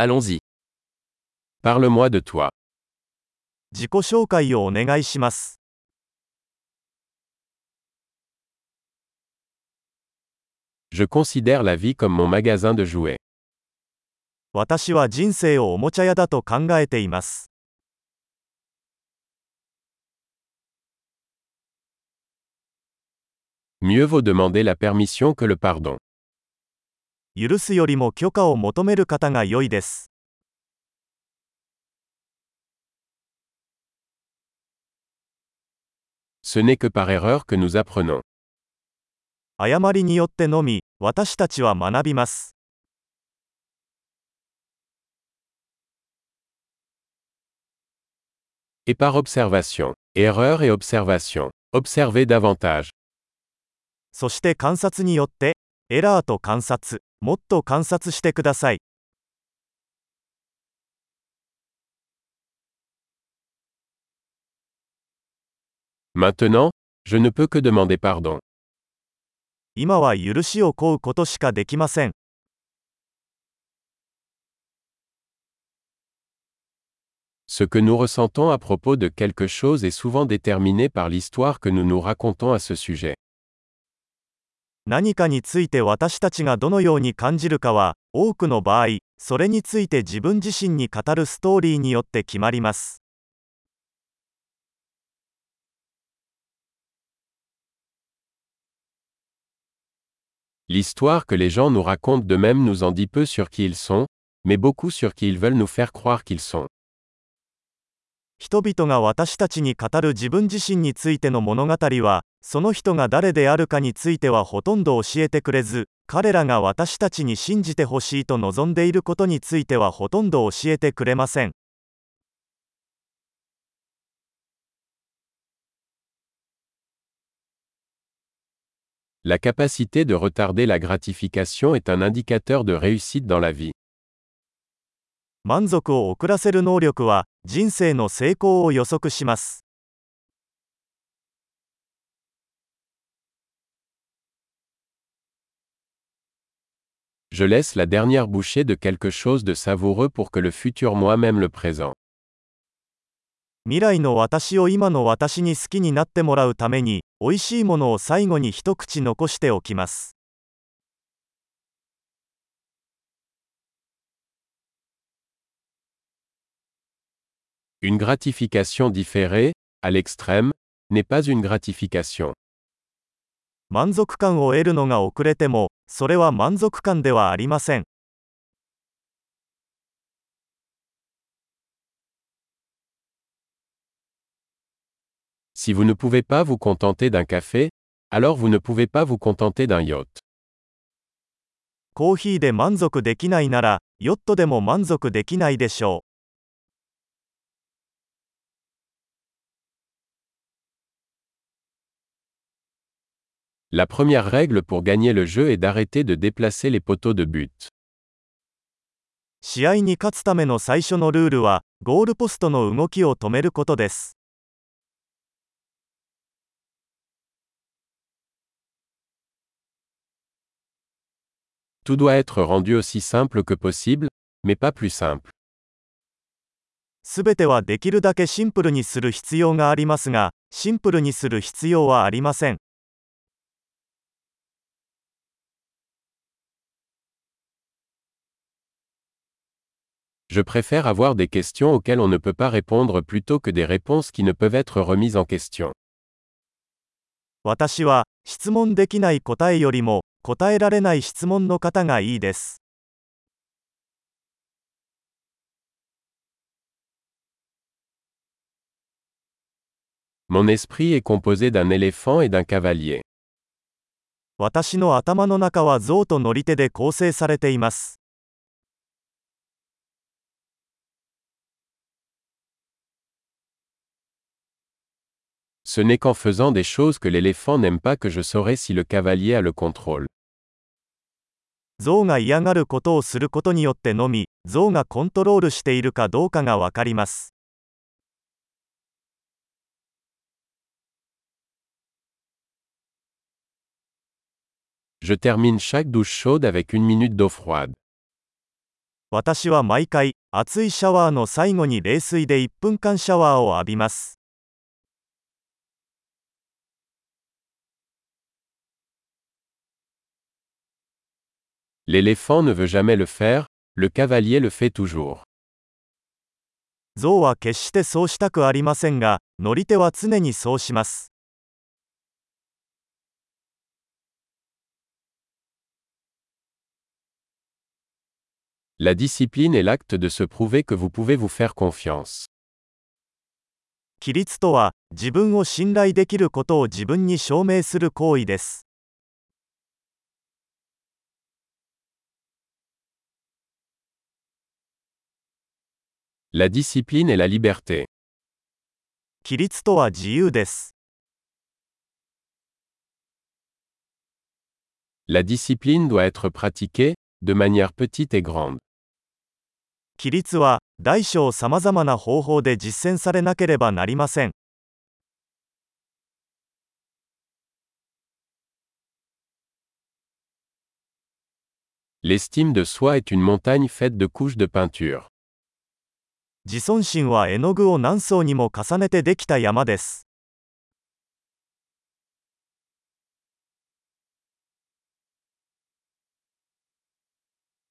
Allons-y. Parle-moi de toi. 自己紹介をお願いします。 Je considère la vie comme mon magasin de jouets. 私は人生をおもちゃ屋だと考えています。 Mieux vaut demander la permission que le pardon. 許すよりも許可を求める方が良いです。誤りによってのみ、私たちは学びます。Et par observation. Erreur et observation. Observez davantage. そして観察によって、エラーと観察、もっと観察してください。 Maintenant, je ne peux que demander pardon. 今は許しを請うことしかできません。 Ce que nous ressentons à propos de quelque chose est souvent déterminé par l'histoire que nous nous racontons à ce sujet. 何かについて私たちがどのように感じるかは、多くの場合、それについて自分自身に語るストーリーによって決まります。L'histoire que les gens nous racontent d'eux-mêmes nous en dit peu sur qui ils sont, mais beaucoup sur qui ils veulent nous faire croire qu'ils sont. 人々が私たちに語る自分自身についての物語は、その人が誰であるかについてはほとんど教えてくれず、彼らが私たちに信じてほしいと望んでいることについてはほとんど教えてくれません。La capacité de retarder la gratification est un indicateur de réussite dans la vie. 満足を遅らせる能力は、人生の成功を予測します。Je laisse la dernière bouchée de quelque chose de savoureux pour que le futur moi-même le présent. 未来の私を今の私に好きになってもらうために、美味しいものを最後に一口残しておきます。 Une gratification différée, à l'extrême, n'est pas une gratification. 満足感を得るのが遅れても、それは満足感ではありません。Si vous ne pouvez pas vous contenter d'un café, alors vous ne pouvez pas vous contenter d'un yacht. コーヒーで満足できないなら、ヨットでも満足できないでしょ La première règle pour gagner le jeu est d'arrêter de déplacer les poteaux de but. う。試合に勝つための最初のルールは、ゴールポストの動きを止めることです。 Tout doit être rendu aussi simple que possible, mais pas plus simple. すべてはできるだけシンプルにする必要がありますが、シンプルにする必要はありません。 Je préfère avoir des questions auxquelles on ne peut pas répondre plutôt que des réponses qui ne peuvent être remises en question. 私は、質問できない答えよりも、答えられない質問の方がいいです。 Mon esprit est composé d'un éléphant et d'un cavalier. 私の頭の中は象と乗り手で構成されています。 Ce n'est qu'en faisant des choses que l'éléphant n'aime pas que je saurai si le cavalier a le contrôle. 象が嫌がることをすることによってのみ、象がコントロールしているかどうかがわかります。Je termine chaque douche chaude avec une minute d'eau froide. 私は毎回、熱いシャワーの最後に冷水で1分間シャワーを浴びます。L'éléphant ne veut jamais le faire, le cavalier le fait toujours. 象は決してそうしたくありませんが、乗り手は常にそうします。 La discipline est l'acte de se prouver que vous pouvez vous faire confiance. 規律とは、自分を信頼できることを自分に証明する行為です。 La discipline est la liberté. 規律とは自由です。 La discipline doit être pratiquée, de manière petite et grande. 規律は、大小さまざまな方法で実践されなければなりません。 L'estime de soi est une montagne faite de couches de peinture. 自尊心は絵の具を何層にも重ねてできた山です。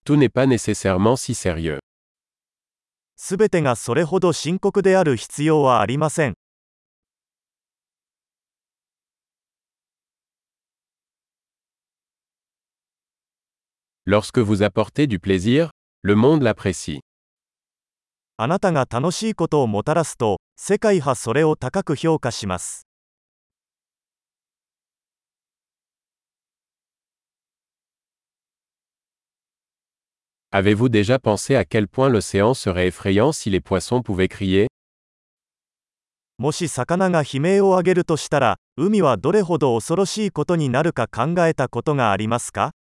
Pas si べてがそれほど深刻である必要はありません。Lorsque vous apportez du plaisir, le monde l'apprécie. あなたが楽しいことをもたらすと、世界はそれを高く評価します。Avez-vous déjà pensé à quel point l'océan serait effrayant si les poissons pouvaient crier もし魚が悲鳴を上げるとしたら、海はどれほど恐ろしいことになるか考えたことがありますか